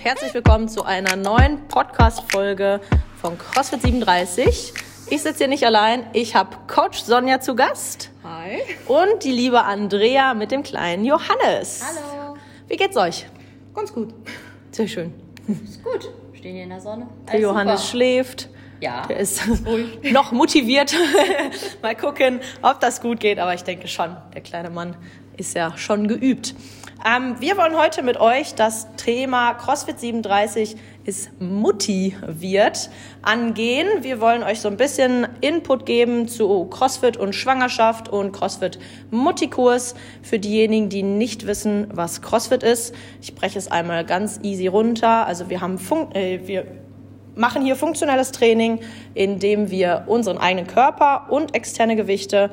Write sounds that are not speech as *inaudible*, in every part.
und herzlich willkommen zu einer neuen Podcast-Folge von CrossFit 37. Ich sitze hier nicht allein, ich habe Coach Sonja zu Gast. Hi. Und die liebe Andrea mit dem kleinen Johannes. Hallo. Wie geht's euch? Ganz gut. Sehr schön. Ist gut. Stehen hier in der Sonne. Der Alles Johannes super. schläft. Ja. Der ist *laughs* noch motiviert. *laughs* Mal gucken, ob das gut geht. Aber ich denke schon, der kleine Mann ist ja schon geübt. Ähm, wir wollen heute mit euch das Thema CrossFit 37 ist Mutti wird angehen. Wir wollen euch so ein bisschen Input geben zu CrossFit und Schwangerschaft und CrossFit Mutti-Kurs für diejenigen, die nicht wissen, was CrossFit ist. Ich breche es einmal ganz easy runter. Also wir haben Fun äh, wir machen hier funktionelles Training, indem wir unseren eigenen Körper und externe Gewichte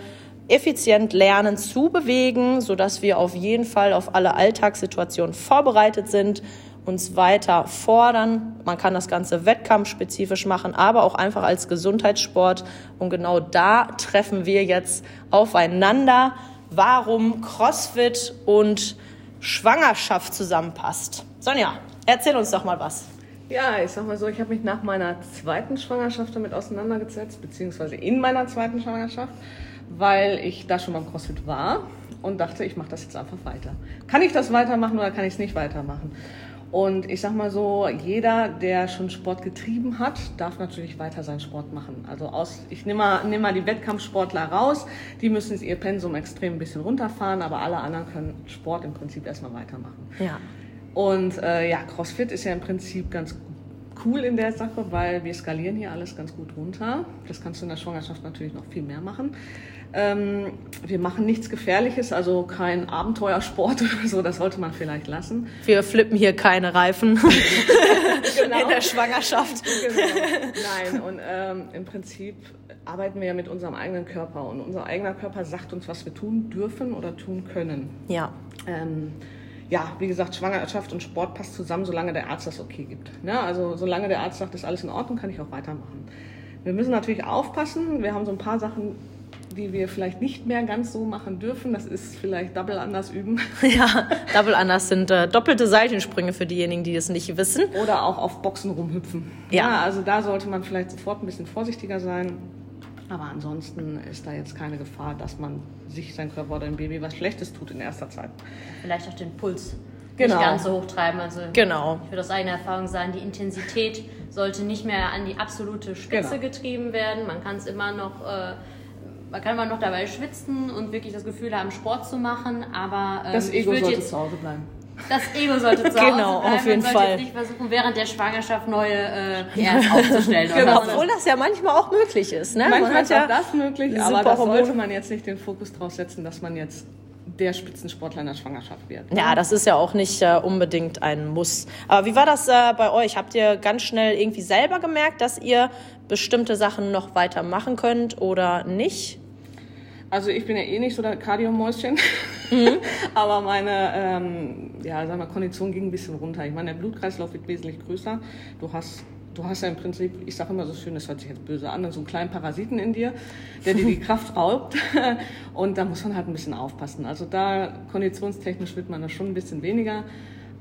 effizient lernen zu bewegen, sodass wir auf jeden Fall auf alle Alltagssituationen vorbereitet sind, uns weiter fordern. Man kann das Ganze wettkampfspezifisch machen, aber auch einfach als Gesundheitssport. Und genau da treffen wir jetzt aufeinander, warum CrossFit und Schwangerschaft zusammenpasst. Sonja, erzähl uns doch mal was. Ja, ich sag mal so, ich habe mich nach meiner zweiten Schwangerschaft damit auseinandergesetzt, beziehungsweise in meiner zweiten Schwangerschaft, weil ich da schon beim CrossFit war und dachte, ich mache das jetzt einfach weiter. Kann ich das weitermachen oder kann ich es nicht weitermachen? Und ich sag mal so, jeder, der schon Sport getrieben hat, darf natürlich weiter seinen Sport machen. Also aus, ich nehme mal, nehm mal die Wettkampfsportler raus, die müssen jetzt ihr Pensum extrem ein bisschen runterfahren, aber alle anderen können Sport im Prinzip erstmal weitermachen. Ja. Und äh, ja, CrossFit ist ja im Prinzip ganz cool in der Sache, weil wir skalieren hier alles ganz gut runter. Das kannst du in der Schwangerschaft natürlich noch viel mehr machen. Ähm, wir machen nichts Gefährliches, also kein Abenteuersport *laughs* oder so, das sollte man vielleicht lassen. Wir flippen hier keine Reifen *laughs* Genau. in der Schwangerschaft. Genau. *laughs* Nein, und ähm, im Prinzip arbeiten wir ja mit unserem eigenen Körper und unser eigener Körper sagt uns, was wir tun dürfen oder tun können. Ja, Ähm, ja, wie gesagt, Schwangerschaft und Sport passt zusammen, solange der Arzt das okay gibt. Ne? Also solange der Arzt sagt, ist alles in Ordnung, kann ich auch weitermachen. Wir müssen natürlich aufpassen. Wir haben so ein paar Sachen, die wir vielleicht nicht mehr ganz so machen dürfen. Das ist vielleicht Double anders üben *laughs* ja. Double Anders sind äh, doppelte Seitensprünge für diejenigen, die es nicht wissen. oder auch auf Boxen rumhüpfen. Ja. also da sollte man vielleicht sofort ein bisschen vorsichtiger sein. Aber ansonsten ist da jetzt keine Gefahr, dass man sich, sein Körper oder dem Baby was Schlechtes tut in erster Zeit. Vielleicht auch den Puls Genau. nicht ganz so hoch treiben. Also Genau. ich würde aus eigener Erfahrung sagen, die Intensität sollte nicht mehr an die absolute Spitze Genau. getrieben werden. Man kann es immer noch, äh, man kann immer noch dabei schwitzen und wirklich das Gefühl haben, Sport zu machen. Aber ähm, Das Ego sollte jetzt, zu Hause bleiben. das Ego sollte *laughs* zu Hause Genau, bleiben. auf jeden man sollte Fall. Jetzt nicht versuchen, während der Schwangerschaft neue äh, PRs aufzustellen. *laughs* Genau. Obwohl das ja manchmal auch möglich ist. Ne? Manchmal hat ist auch das möglich, aber Hormone. sollte man jetzt nicht den Fokus drauf setzen, dass man jetzt der Spitzensportler in der Schwangerschaft wird. Ja, das ist ja auch nicht äh, unbedingt ein Muss. Aber wie war das äh, bei euch? Habt ihr ganz schnell irgendwie selber gemerkt, dass ihr bestimmte Sachen noch weiter machen könnt oder nicht? Also ich bin ja eh nicht so der Kardiomäuschen, *laughs* aber meine ähm, ja, sagen wir, Kondition ging ein bisschen runter. Ich meine, der Blutkreislauf wird wesentlich größer. Du hast, du hast ja im Prinzip, ich sage immer so schön, das hört sich jetzt böse an, so einen kleinen Parasiten in dir, der dir die *laughs* Kraft raubt. Und da muss man halt ein bisschen aufpassen. Also da konditionstechnisch wird man da schon ein bisschen weniger.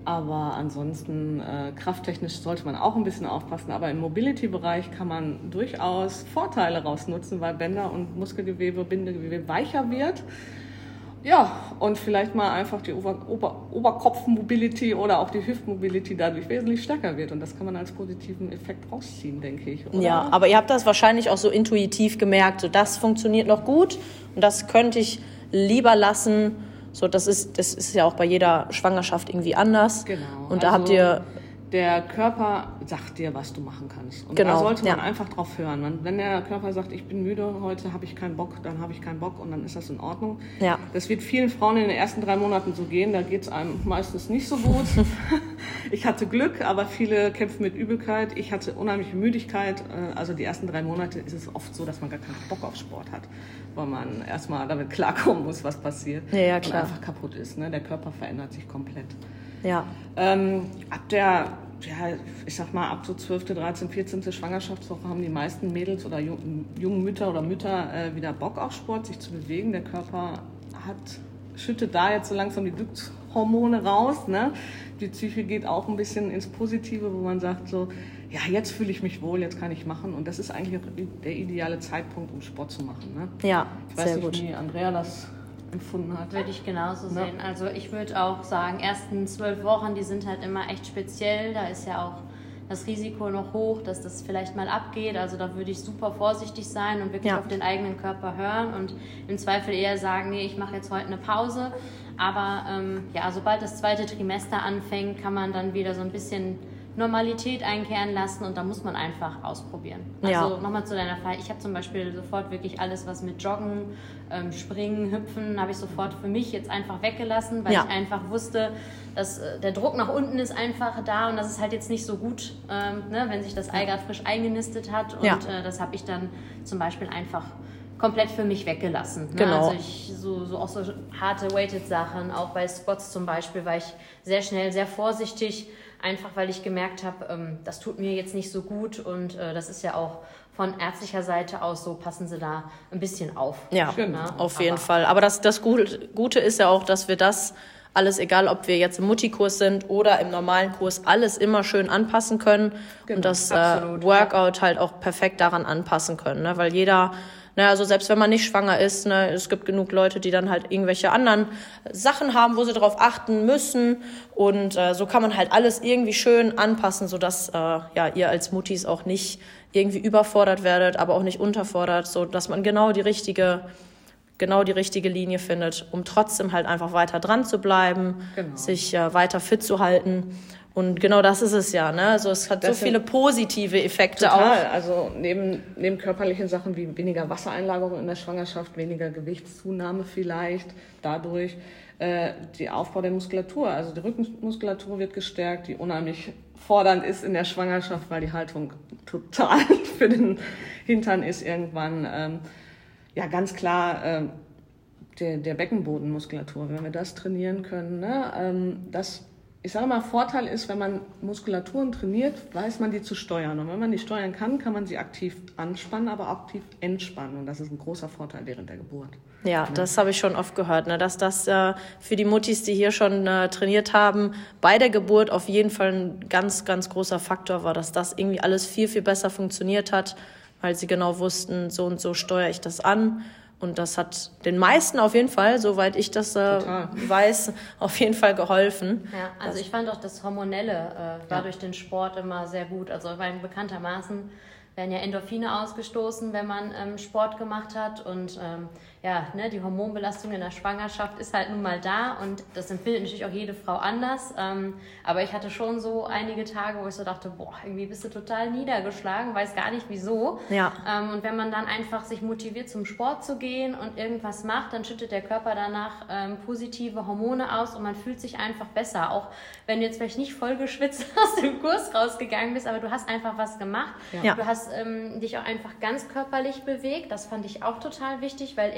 Aber ansonsten äh, krafttechnisch sollte man auch ein bisschen aufpassen. Aber im Mobility-Bereich kann man durchaus Vorteile rausnutzen, weil Bänder und Muskelgewebe, Bindegewebe weicher wird. Ja, und vielleicht mal einfach die Ober Ober Oberkopf-Mobility oder auch die Hüft-Mobility dadurch wesentlich stärker wird. Und das kann man als positiven Effekt rausziehen, denke ich. Oder? Ja, aber ihr habt das wahrscheinlich auch so intuitiv gemerkt, so das funktioniert noch gut und das könnte ich lieber lassen. So, das ist, das ist ja auch bei jeder Schwangerschaft irgendwie anders. Genau. Und da Also habt ihr, Der Körper sagt dir, was du machen kannst. Und Genau, da sollte man ja. einfach drauf hören. Man, wenn der Körper sagt, ich bin müde, heute habe ich keinen Bock, dann habe ich keinen Bock und dann ist das in Ordnung. Ja. Das wird vielen Frauen in den ersten drei Monaten so gehen. Da geht es einem meistens nicht so gut. *laughs* ich hatte Glück, aber viele kämpfen mit Übelkeit. Ich hatte unheimliche Müdigkeit. Äh, Also die ersten drei Monate ist es oft so, dass man gar keinen Bock auf Sport hat, weil man erstmal damit klarkommen muss, was passiert. Ja, ja, klar. Und einfach kaputt ist. Ne? Der Körper verändert sich komplett. ja, Ähm, ab der, ja, ich sag mal, ab so 12., 13., 14. Schwangerschaftswoche haben die meisten Mädels oder jungen, Mütter oder Mütter äh, wieder Bock auf Sport, sich zu bewegen. Der Körper hat, schüttet da jetzt so langsam die Hormone raus. Ne? Die Psyche geht auch ein bisschen ins Positive, wo man sagt so, ja, jetzt fühle ich mich wohl, jetzt kann ich machen. Und das ist eigentlich der ideale Zeitpunkt, um Sport zu machen. Ne? Ja, ich weiß sehr nicht, gut. wie Andrea das empfunden hat. Würde ich genauso ja. sehen. Also ich würde auch sagen, ersten zwölf Wochen, die sind halt immer echt speziell. Da ist ja auch das Risiko noch hoch, dass das vielleicht mal abgeht. Also da würde ich super vorsichtig sein und wirklich ja. auf den eigenen Körper hören und im Zweifel eher sagen, nee, ich mache jetzt heute eine Pause. Aber ähm, ja, sobald das zweite Trimester anfängt, kann man dann wieder so ein bisschen Normalität einkehren lassen und da muss man einfach ausprobieren. Also ja. nochmal zu deiner Frage, ich habe zum Beispiel sofort wirklich alles, was mit Joggen, ähm, Springen, Hüpfen, habe ich sofort für mich jetzt einfach weggelassen, weil ja. ich einfach wusste, dass äh, der Druck nach unten ist einfach da und das ist halt jetzt nicht so gut, ähm, ne, wenn sich das Ei gerade frisch eingenistet hat und ja. äh, das habe ich dann zum Beispiel einfach komplett für mich weggelassen. Ne? Genau. Also ich so, so auch so harte Weighted Sachen, auch bei Squats zum Beispiel, war ich sehr schnell, sehr vorsichtig einfach weil ich gemerkt habe, ähm, das tut mir jetzt nicht so gut und äh, das ist ja auch von ärztlicher Seite aus so, passen Sie da ein bisschen auf. Ja, ne? auf jeden Aber Fall. Aber das, das Gute ist ja auch, dass wir das alles, egal ob wir jetzt im Mutti-Kurs sind oder im normalen Kurs, alles immer schön anpassen können genau, und das äh, Workout halt auch perfekt daran anpassen können. Ne? Weil jeder Ne, also selbst wenn man nicht schwanger ist, ne, es gibt genug Leute, die dann halt irgendwelche anderen Sachen haben, wo sie darauf achten müssen. Und äh, so kann man halt alles irgendwie schön anpassen, sodass äh, ja, ihr als Muttis auch nicht irgendwie überfordert werdet, aber auch nicht unterfordert, so dass man genau die richtige genau die richtige Linie findet, um trotzdem halt einfach weiter dran zu bleiben, genau. sich äh, weiter fit zu halten. Und genau das ist es ja. Ne? Also es hat das so viele positive Effekte total. auch. Also neben, neben körperlichen Sachen wie weniger Wassereinlagerung in der Schwangerschaft, weniger Gewichtszunahme vielleicht dadurch, äh, die Aufbau der Muskulatur. Also die Rückenmuskulatur wird gestärkt, die unheimlich fordernd ist in der Schwangerschaft, weil die Haltung total *laughs* für den Hintern ist irgendwann. Ähm, ja, ganz klar. Ähm, der, der Beckenbodenmuskulatur, wenn wir das trainieren können, ne? ähm, das ich sage mal, Vorteil ist, wenn man Muskulaturen trainiert, weiß man die zu steuern. Und wenn man die steuern kann, kann man sie aktiv anspannen, aber aktiv entspannen. Und das ist ein großer Vorteil während der Geburt. Ja, ja. das habe ich schon oft gehört, ne? dass das äh, für die Muttis, die hier schon äh, trainiert haben, bei der Geburt auf jeden Fall ein ganz, ganz großer Faktor war, dass das irgendwie alles viel, viel besser funktioniert hat, weil sie genau wussten, so und so steuere ich das an. Und das hat den meisten auf jeden Fall, soweit ich das äh, weiß, auf jeden Fall geholfen. Ja, also ich fand auch das Hormonelle äh, war ja. durch den Sport immer sehr gut. Also weil bekanntermaßen werden ja Endorphine ausgestoßen, wenn man ähm, Sport gemacht hat. Und ähm, ja, ne, die Hormonbelastung in der Schwangerschaft ist halt nun mal da und das empfindet natürlich auch jede Frau anders. Ähm, aber ich hatte schon so einige Tage, wo ich so dachte, boah, irgendwie bist du total niedergeschlagen, weiß gar nicht wieso. Ja. Ähm, und wenn man dann einfach sich motiviert, zum Sport zu gehen und irgendwas macht, dann schüttet der Körper danach ähm, positive Hormone aus und man fühlt sich einfach besser. Auch wenn du jetzt vielleicht nicht voll geschwitzt *laughs* aus dem Kurs rausgegangen bist, aber du hast einfach was gemacht. Ja. Du hast ähm, dich auch einfach ganz körperlich bewegt. Das fand ich auch total wichtig, weil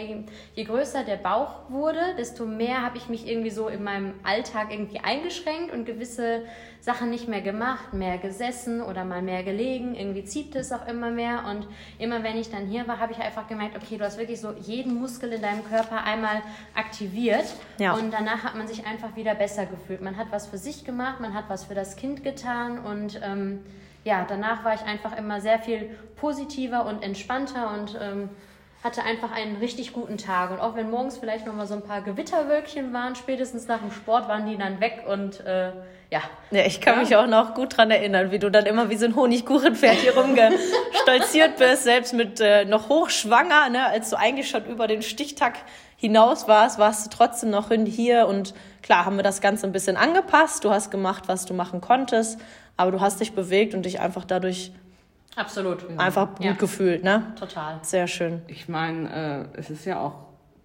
je größer der Bauch wurde, desto mehr habe ich mich irgendwie so in meinem Alltag irgendwie eingeschränkt und gewisse Sachen nicht mehr gemacht, mehr gesessen oder mal mehr gelegen. Irgendwie zieht es auch immer mehr. Und immer wenn ich dann hier war, habe ich einfach gemerkt, okay, du hast wirklich so jeden Muskel in deinem Körper einmal aktiviert. Ja. Und danach hat man sich einfach wieder besser gefühlt. Man hat was für sich gemacht, man hat was für das Kind getan und ähm, ja, danach war ich einfach immer sehr viel positiver und entspannter und ähm, hatte einfach einen richtig guten Tag. Und auch wenn morgens vielleicht noch mal so ein paar Gewitterwölkchen waren, spätestens nach dem Sport waren die dann weg und äh, ja. Ja, ich kann ja. mich auch noch gut dran erinnern, wie du dann immer wie so ein Honigkuchenpferd hier rumgestolziert bist, selbst mit äh, noch hochschwanger, ne, als du eigentlich schon über den Stichtag hinaus warst, warst du trotzdem noch hier und klar haben wir das Ganze ein bisschen angepasst. Du hast gemacht, was du machen konntest, aber du hast dich bewegt und dich einfach dadurch Absolut. Einfach gut ja. gefühlt, ne? Total. Sehr schön. Ich meine, äh, es ist ja auch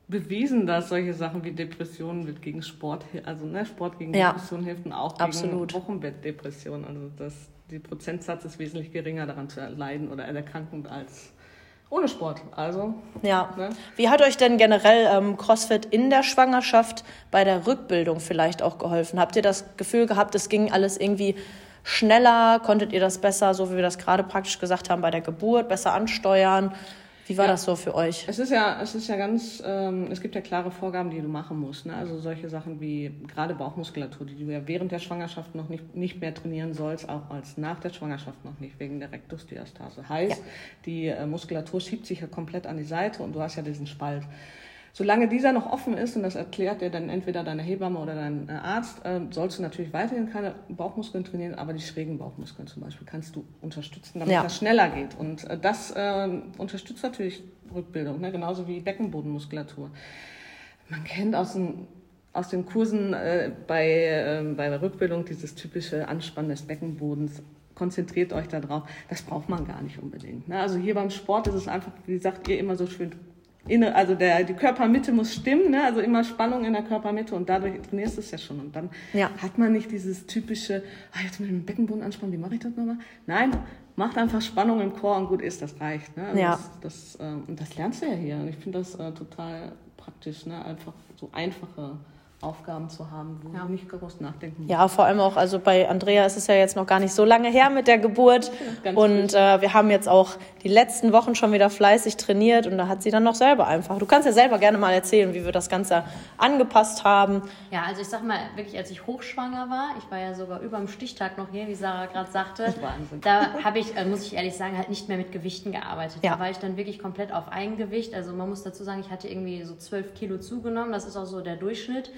bewiesen, dass solche Sachen wie Depressionen wird gegen Sport, also ne, Sport gegen ja. Depressionen hilft und auch Absolut. gegen Wochenbettdepressionen. Also das, die Prozentsatz ist wesentlich geringer daran zu leiden oder erkranken als ohne Sport. Also. Ja. Ne? Wie hat euch denn generell ähm, CrossFit in der Schwangerschaft bei der Rückbildung vielleicht auch geholfen? Habt ihr das Gefühl gehabt, es ging alles irgendwie schneller? Konntet ihr das besser, so wie wir das gerade praktisch gesagt haben, bei der Geburt besser ansteuern? Wie war Ja. das so für euch? Es ist ja, es ist ja ganz, ähm, es gibt ja klare Vorgaben, die du machen musst. Ne? Also solche Sachen wie gerade Bauchmuskulatur, die du ja während der Schwangerschaft noch nicht, nicht mehr trainieren sollst, auch als nach der Schwangerschaft noch nicht, wegen der Rektusdiastase. Heißt, die äh, Muskulatur schiebt sich ja komplett an die Seite und du hast ja diesen Spalt. Solange dieser noch offen ist, und das erklärt dir dann entweder deine Hebamme oder dein äh, Arzt, ähm, sollst du natürlich weiterhin keine Bauchmuskeln trainieren, aber die schrägen Bauchmuskeln zum Beispiel kannst du unterstützen, damit Ja. das schneller geht. Und äh, das ähm, unterstützt natürlich Rückbildung, ne? genauso wie Beckenbodenmuskulatur. Man kennt aus den, aus den Kursen äh, bei, äh, bei der Rückbildung dieses typische Anspannen des Beckenbodens. Konzentriert euch da drauf. Das braucht man gar nicht unbedingt. Ne? Also hier beim Sport ist es einfach, wie sagt ihr immer so schön, inne, also der, die Körpermitte muss stimmen, ne? also immer Spannung in der Körpermitte und dadurch trainierst du es ja schon. Und dann Ja. hat man nicht dieses typische, ah, jetzt mit dem Beckenboden anspannen, wie mache ich das nochmal? Nein, macht einfach Spannung im Chor und gut ist, das reicht. Ne? Also Ja. das, das, ähm, und das lernst du ja hier. Und ich finde das äh, total praktisch, ne? einfach so einfache Aufgaben zu haben, wo Ja. nicht groß nachdenken musst. Ja, vor allem auch, also bei Andrea ist es ja jetzt noch gar nicht so lange her mit der Geburt. ganz Und äh, wir haben jetzt auch die letzten Wochen schon wieder fleißig trainiert und da hat sie dann noch selber einfach. Du kannst ja selber gerne mal erzählen, wie wir das Ganze angepasst haben. Ja, also ich sag mal, wirklich, als ich hochschwanger war, ich war ja sogar über dem Stichtag noch hier, wie Sarah gerade sagte, da habe ich, äh, muss ich ehrlich sagen, halt nicht mehr mit Gewichten gearbeitet. Ja. Da war ich dann wirklich komplett auf Eigengewicht. Also man muss dazu sagen, ich hatte irgendwie so 12 Kilo zugenommen, das ist auch so der Durchschnitt.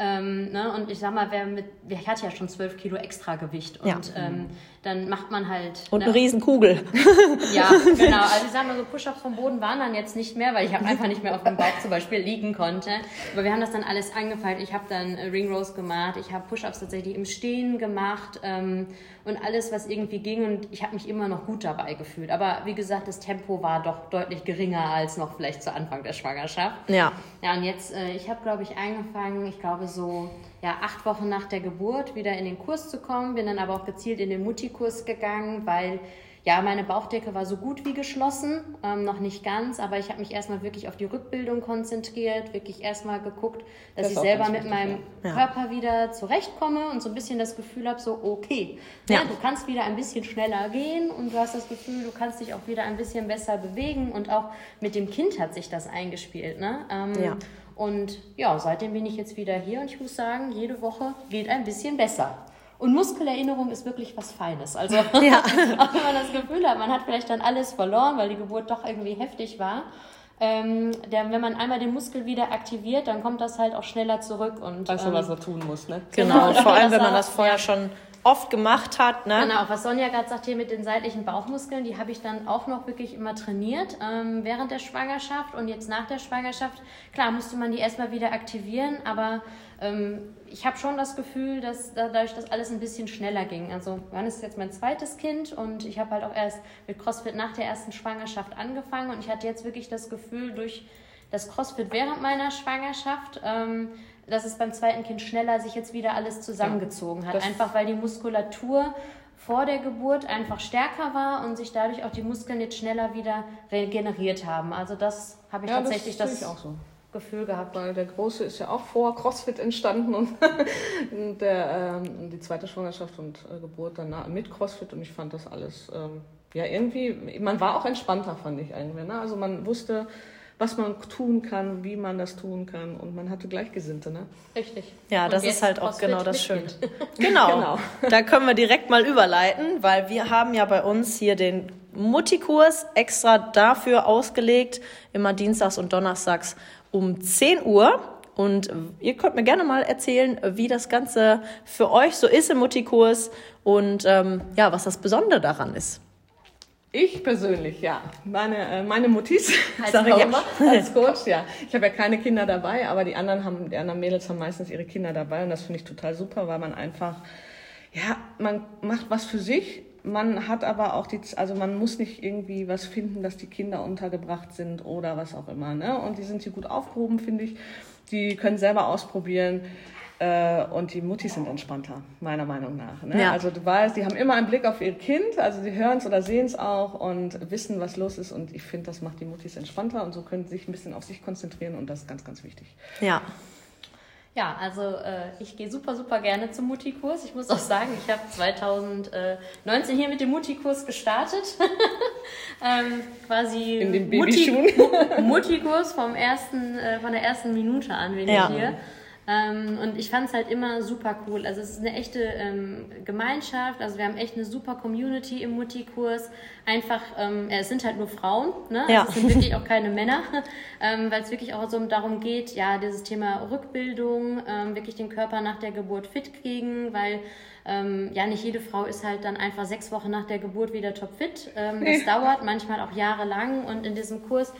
Ähm, ne? Und ich sag mal, wer mit, ich hatte ja schon 12 Kilo extra Gewicht und Ja. ähm, dann macht man halt. Und ne, eine Riesenkugel. *laughs* ja, *laughs* genau. Also ich sag mal so, Push-Ups vom Boden waren dann jetzt nicht mehr, weil ich hab einfach nicht mehr auf dem Bauch zum Beispiel liegen konnte. Aber wir haben das dann alles angefeilt. Ich habe dann äh, Ring Rows gemacht, ich habe Push-Ups tatsächlich im Stehen gemacht ähm, und alles, was irgendwie ging. Und ich habe mich immer noch gut dabei gefühlt. Aber wie gesagt, das Tempo war doch deutlich geringer als noch vielleicht zu Anfang der Schwangerschaft. Ja. Ja, und jetzt, äh, ich habe, glaube ich, angefangen, ich glaube so ja, acht Wochen nach der Geburt wieder in den Kurs zu kommen, bin dann aber auch gezielt in den Mutti-Kurs gegangen, weil ja, meine Bauchdecke war so gut wie geschlossen, ähm, noch nicht ganz, aber ich habe mich erstmal wirklich auf die Rückbildung konzentriert, wirklich erstmal geguckt, dass Das ich selber mit meinem ja. Körper wieder zurechtkomme und so ein bisschen das Gefühl habe, so okay, ne, Ja. du kannst wieder ein bisschen schneller gehen und du hast das Gefühl, du kannst dich auch wieder ein bisschen besser bewegen und auch mit dem Kind hat sich das eingespielt. Ne? Ähm, Ja. Und ja, seitdem bin ich jetzt wieder hier und ich muss sagen, jede Woche geht ein bisschen besser. Und Muskelerinnerung ist wirklich was Feines. Also *laughs* *laughs* auch wenn man das Gefühl hat, man hat vielleicht dann alles verloren, weil die Geburt doch irgendwie heftig war. Ähm, der, wenn man einmal den Muskel wieder aktiviert, dann kommt das halt auch schneller zurück. Und, Weißt du, ähm, was er tun muss, ne? Genau. Genau. Vor allem, *laughs* wenn man Das vorher schon oft gemacht hat. Ne? Genau, was Sonja gerade sagt hier mit den seitlichen Bauchmuskeln, die habe ich dann auch noch wirklich immer trainiert ähm, während der Schwangerschaft und jetzt nach der Schwangerschaft. Klar, musste man die erstmal wieder aktivieren, aber ähm, ich habe schon das Gefühl, dass dadurch das alles ein bisschen schneller ging. Also Johannes ist jetzt mein zweites Kind und ich habe halt auch erst mit CrossFit nach der ersten Schwangerschaft angefangen und ich hatte jetzt wirklich das Gefühl durch das CrossFit während meiner Schwangerschaft, ähm, dass es beim zweiten Kind schneller sich jetzt wieder alles zusammengezogen hat. das- Einfach weil die Muskulatur vor der Geburt einfach stärker war und sich dadurch auch die Muskeln jetzt schneller wieder regeneriert haben. Also das habe ich Ja, tatsächlich das das, so. Gefühl gehabt. Weil der Große ist ja auch vor CrossFit entstanden und *laughs* der, ähm, die zweite Schwangerschaft und äh, Geburt danach mit CrossFit und ich fand das alles, ähm, ja irgendwie, man war auch entspannter, fand ich irgendwie. Ne? Also man wusste, was man tun kann, wie man das tun kann und man hatte Gleichgesinnte. Ne? Richtig. Ja, Und das ist halt auch genau das Schöne. *laughs* Genau. Genau. Da können wir direkt mal überleiten, weil wir haben ja bei uns hier den Mutti-Kurs extra dafür ausgelegt, immer dienstags und donnerstags um 10 Uhr. Und ihr könnt mir gerne mal erzählen, wie das Ganze für euch so ist im Mutti-Kurs und ähm, ja, was das Besondere daran ist. Ich persönlich, ja. Meine, äh, meine Muttis, *laughs* Als sag ich immer, als Coach, ja. Ich habe ja keine Kinder dabei, aber die anderen haben, die anderen Mädels haben meistens ihre Kinder dabei und das finde ich total super, weil man einfach, ja, man macht was für sich. Man hat aber auch die, also man muss nicht irgendwie was finden, dass die Kinder untergebracht sind oder was auch immer, ne? Und die sind hier gut aufgehoben, finde ich. Die können selber ausprobieren. Äh, und die Muttis sind entspannter, meiner Meinung nach. Ne? Ja. Also du weißt, die haben immer einen Blick auf ihr Kind, also sie hören es oder sehen es auch und wissen, was los ist. Und ich finde, das macht die Muttis entspannter und so können sie sich ein bisschen auf sich konzentrieren und das ist ganz, ganz wichtig. Ja, Ja, also äh, ich gehe super, super gerne zum Mutti-Kurs. Ich muss auch sagen, ich habe 2019 hier mit dem Mutti-Kurs gestartet. *laughs* ähm, quasi In den Babyschuhen. Mutti-Kurs vom ersten, äh, von der ersten Minute an bin Ja. ich hier. Ähm, und ich fand es halt immer super cool. Also es ist eine echte ähm, Gemeinschaft. Also wir haben echt eine super Community im Mutti-Kurs. Einfach, ähm, es sind halt nur Frauen, ne? Ja. Also es sind wirklich auch *laughs* keine Männer, *laughs* ähm, weil es wirklich auch so darum geht, ja, dieses Thema Rückbildung, ähm, wirklich den Körper nach der Geburt fit kriegen, weil ähm, ja, nicht jede Frau ist halt dann einfach sechs Wochen nach der Geburt wieder topfit. Ähm, das dauert manchmal auch jahrelang und in diesem Kurs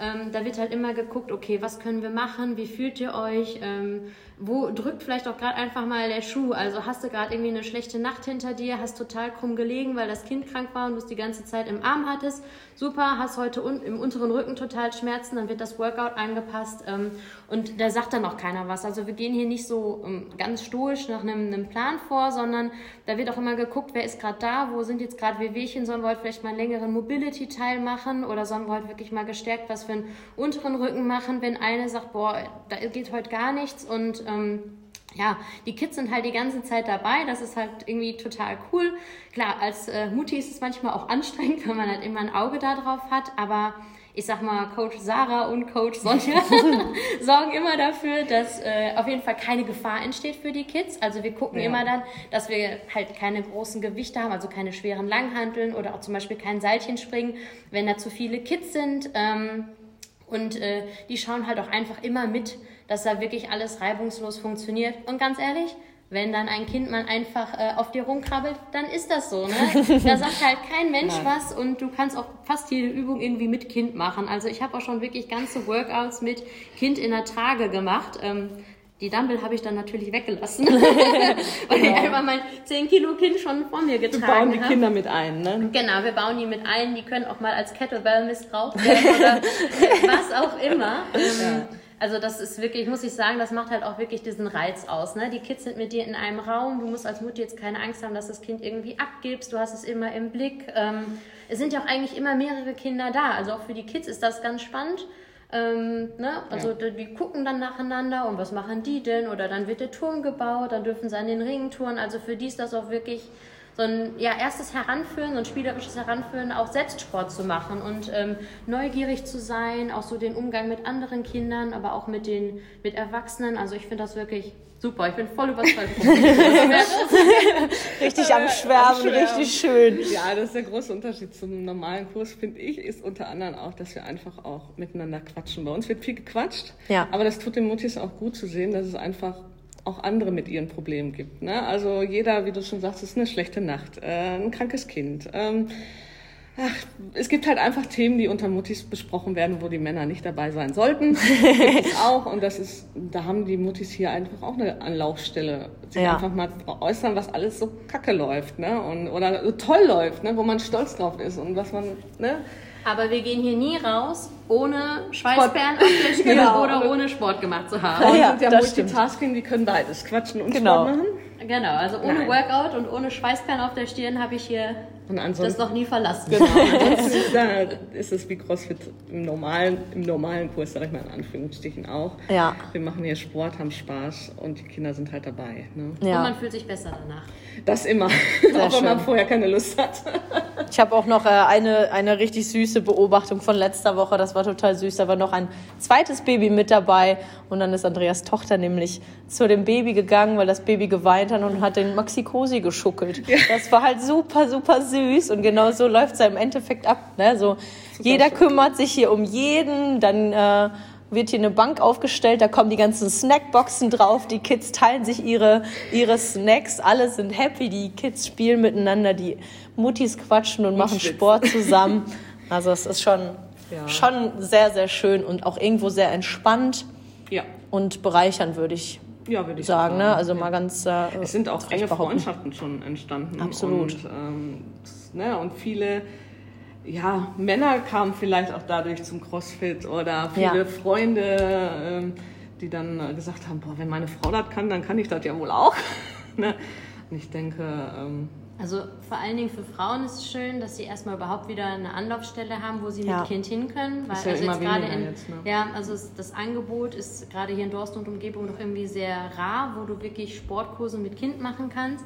ähm, da wird halt immer geguckt, okay, was können wir machen, wie fühlt ihr euch, ähm, wo drückt vielleicht auch gerade einfach mal der Schuh, also hast du gerade irgendwie eine schlechte Nacht hinter dir, hast total krumm gelegen, weil das Kind krank war und du es die ganze Zeit im Arm hattest, super, hast heute un im unteren Rücken total Schmerzen, dann wird das Workout angepasst ähm, und da sagt dann auch keiner was, also wir gehen hier nicht so ähm, ganz stoisch nach einem, einem Plan vor, sondern da wird auch immer geguckt, wer ist gerade da, wo sind jetzt gerade Wehwehchen, sollen wir heute vielleicht mal einen längeren Mobility-Teil machen oder sollen wir heute wirklich mal gestärkt was für einen unteren Rücken machen, wenn eine sagt, boah, da geht heute gar nichts und ähm, ja, die Kids sind halt die ganze Zeit dabei, das ist halt irgendwie total cool. Klar, als äh, Mutti ist es manchmal auch anstrengend, *laughs* wenn man halt immer ein Auge da drauf hat, aber ich sag mal, Coach Sarah und Coach Sonja *laughs* sorgen immer dafür, dass äh, auf jeden Fall keine Gefahr entsteht für die Kids. Also wir gucken Ja. immer dann, dass wir halt keine großen Gewichte haben, also keine schweren Langhanteln oder auch zum Beispiel kein Seilchen springen, wenn da zu viele Kids sind. Ähm, und äh, die schauen halt auch einfach immer mit, dass da wirklich alles reibungslos funktioniert. Und ganz ehrlich, wenn dann ein Kind mal einfach äh, auf dir rumkrabbelt, dann ist das so. Ne? *laughs* Da sagt halt kein Mensch Nein. was und du kannst auch fast jede Übung irgendwie mit Kind machen. Also ich habe auch schon wirklich ganze Workouts mit Kind in der Trage gemacht. Ähm, die Dumbbell habe ich dann natürlich weggelassen, *laughs* *laughs* weil ich einfach mein 10 Kilo Kind schon vor mir Wir getragen bauen die habe. Kinder mit ein, ne? Genau, wir bauen die mit ein, die können auch mal als Kettlebell missbraucht werden oder was auch immer. Ähm, Also das ist wirklich, muss ich sagen, das macht halt auch wirklich diesen Reiz aus. Ne? Die Kids sind mit dir in einem Raum, du musst als Mutter jetzt keine Angst haben, dass das Kind irgendwie abgibst, du hast es immer im Blick. Ähm, es sind ja auch eigentlich immer mehrere Kinder da, also auch für die Kids ist das ganz spannend. Ähm, ne? Also Ja. die, die gucken dann nacheinander und was machen die denn? Oder dann wird der Turm gebaut, dann dürfen sie an den Ringen touren. Also für die ist das auch wirklich so ein ja, erstes Heranführen, so ein spielerisches Heranführen, auch Selbstsport zu machen und ähm, neugierig zu sein, auch so den Umgang mit anderen Kindern, aber auch mit den mit Erwachsenen. Also ich finde das wirklich super. Ich bin voll überzeugt. *laughs* Richtig am Schwärmen, Schwärmen. richtig schön. Ja, das ist der große Unterschied zum normalen Kurs, finde ich, ist unter anderem auch, dass wir einfach auch miteinander quatschen. Bei uns wird viel gequatscht, Ja. aber das tut den Muttis auch gut zu sehen, dass es einfach auch andere mit ihren Problemen gibt. Ne? Also jeder, wie du schon sagst, ist eine schlechte Nacht, äh, ein krankes Kind. Ähm, ach, es gibt halt einfach Themen, die unter Muttis besprochen werden, wo die Männer nicht dabei sein sollten. *laughs* Es auch und das ist, da haben die Muttis hier einfach auch eine Anlaufstelle, sich Ja. einfach mal äußern, was alles so kacke läuft, ne? Und, oder so toll läuft, ne? Wo man stolz drauf ist und was man, ne? Aber wir gehen hier nie raus, ohne Schweißperlen auf der Stirn Genau. oder ohne Sport gemacht zu haben. Ja, ja das stimmt. Multitasking, die können beides, quatschen und Genau. Sport machen. Genau, also ohne Nein. Workout und ohne Schweißperlen auf der Stirn habe ich hier Und das ansonsten noch nie verlassen. Genau, *laughs* ansonsten ist, ja, ist es wie CrossFit im normalen, im normalen Kurs, sag ich mal in Anführungsstrichen auch. Ja. Wir machen hier Sport, haben Spaß und die Kinder sind halt dabei. Ne? Und Ja. man fühlt sich besser danach. Das immer, *laughs* auch wenn man vorher keine Lust hat. Ich habe auch noch äh, eine, eine richtig süße Beobachtung von letzter Woche. Das war total süß. Da war noch ein zweites Baby mit dabei. Und dann ist Andreas Tochter nämlich zu dem Baby gegangen, weil das Baby geweint hat und hat den Maxi Cosi geschuckelt. Das war halt super, super süß. Und genau so läuft es ja im Endeffekt ab. Ne? So, jeder schön. kümmert sich hier um jeden. Dann äh, wird hier eine Bank aufgestellt, da kommen die ganzen Snackboxen drauf, die Kids teilen sich ihre, ihre Snacks, alle sind happy, die Kids spielen miteinander, die Muttis quatschen und machen schwitzen. Sport *laughs* zusammen. Also es ist schon, Ja. schon sehr, sehr schön und auch irgendwo sehr entspannt Ja, und bereichern, würde ich ja würde ich sagen. Ne? Also mal ganz äh, Es sind auch enge. Freundschaften schon entstanden. Absolut. Und, ähm, ne, und viele ja, Männer kamen vielleicht auch dadurch zum CrossFit oder viele Ja. Freunde, ähm, die dann gesagt haben, boah, wenn meine Frau das kann, dann kann ich das ja wohl auch. *laughs* ne? Und ich denke, ähm, Also vor allen Dingen für Frauen ist es schön, dass sie erstmal überhaupt wieder eine Anlaufstelle haben, wo sie Ja. mit Kind hin können. Weil Ist ja also jetzt gerade in, jetzt, ne? ja, also es, das Angebot ist gerade hier in Dorsten und Umgebung noch irgendwie sehr rar, wo du wirklich Sportkurse mit Kind machen kannst.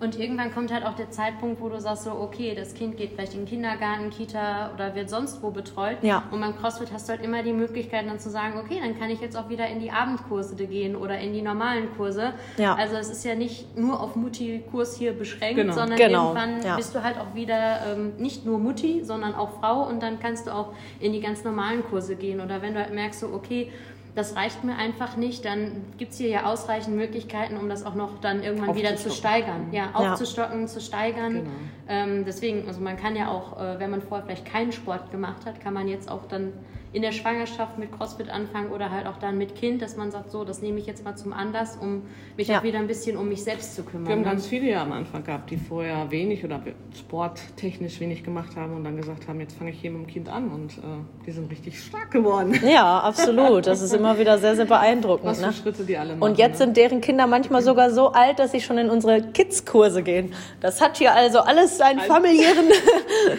Und irgendwann kommt halt auch der Zeitpunkt, wo du sagst so, okay, das Kind geht vielleicht in den Kindergarten, Kita oder wird sonst wo betreut. Ja. Und beim CrossFit hast du halt immer die Möglichkeit dann zu sagen, okay, dann kann ich jetzt auch wieder in die Abendkurse gehen oder in die normalen Kurse. Ja. Also es ist ja nicht nur auf Mutti-Kurs hier beschränkt, Genau. sondern Genau, irgendwann ja. bist du halt auch wieder ähm, nicht nur Mutti, sondern auch Frau und dann kannst du auch in die ganz normalen Kurse gehen. Oder wenn du halt merkst, so, okay, das reicht mir einfach nicht, dann gibt es hier ja ausreichend Möglichkeiten, um das auch noch dann irgendwann wieder zu steigern. Ja, Ja. aufzustocken, zu steigern. Genau. Ähm, deswegen, also man kann ja auch, äh, wenn man vorher vielleicht keinen Sport gemacht hat, kann man jetzt auch dann in der Schwangerschaft mit CrossFit anfangen oder halt auch dann mit Kind, dass man sagt, so, das nehme ich jetzt mal zum Anlass, um mich Ja. auch wieder ein bisschen um mich selbst zu kümmern. Wir haben ne? ganz viele ja am Anfang gehabt, die vorher wenig oder sporttechnisch wenig gemacht haben und dann gesagt haben, jetzt fange ich hier mit dem Kind an und äh, die sind richtig stark geworden. Ja, absolut. Das ist immer wieder sehr, sehr beeindruckend. Was für Ne? Schritte die alle machen. Und jetzt ne? sind deren Kinder manchmal sogar so alt, dass sie schon in unsere Kids-Kurse gehen. Das hat hier also alles seinen familiären.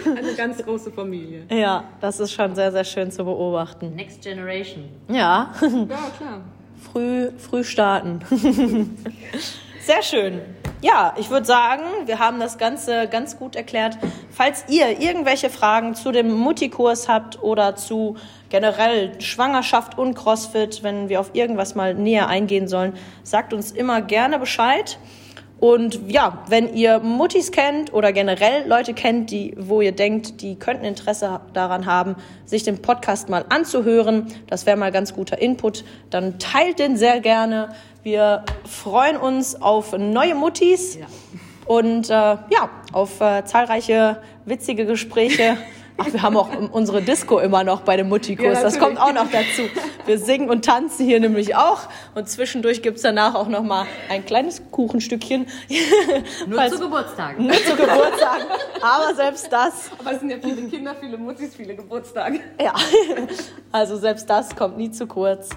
*laughs* eine ganz große Familie. ja, das ist schon sehr, sehr schön zu beobachten. Next Generation. Ja, Ja, klar. früh, früh starten. *laughs* Sehr schön. Ja, ich würde sagen, wir haben das Ganze ganz gut erklärt. Falls ihr irgendwelche Fragen zu dem Mutti-Kurs habt oder zu generell Schwangerschaft und CrossFit, wenn wir auf irgendwas mal näher eingehen sollen, sagt uns immer gerne Bescheid. Und ja, wenn ihr Muttis kennt oder generell Leute kennt, die, wo ihr denkt, die könnten Interesse daran haben, sich den Podcast mal anzuhören, das wäre mal ganz guter Input, dann teilt den sehr gerne. Wir freuen uns auf neue Muttis Ja. und äh, ja, auf äh, zahlreiche witzige Gespräche. Ach, wir haben auch unsere Disco immer noch bei dem Mutti-Kurs. Ja, das kommt auch noch dazu. Wir singen und tanzen hier nämlich auch. Und zwischendurch gibt's danach auch noch mal ein kleines Kuchenstückchen. *laughs* Nur Falls- zu Geburtstagen. Nur zu Geburtstag. Aber selbst das, *laughs* Aber es sind ja viele Kinder, viele Muttis, viele Geburtstage. ja. Also selbst das kommt nie zu kurz.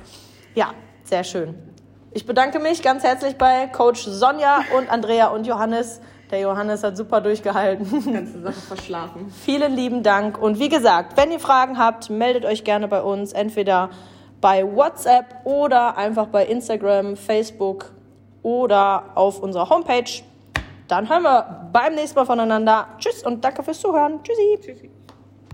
Ja, sehr schön. Ich bedanke mich ganz herzlich bei Coach Sonja und Andrea und Johannes. Der Johannes hat super durchgehalten. Ganze Sache verschlafen. Vielen lieben Dank. Und wie gesagt, wenn ihr Fragen habt, meldet euch gerne bei uns, entweder bei WhatsApp oder einfach bei Instagram, Facebook oder auf unserer Homepage. Dann hören wir beim nächsten Mal voneinander. Tschüss und danke fürs Zuhören. Tschüssi. Tschüssi.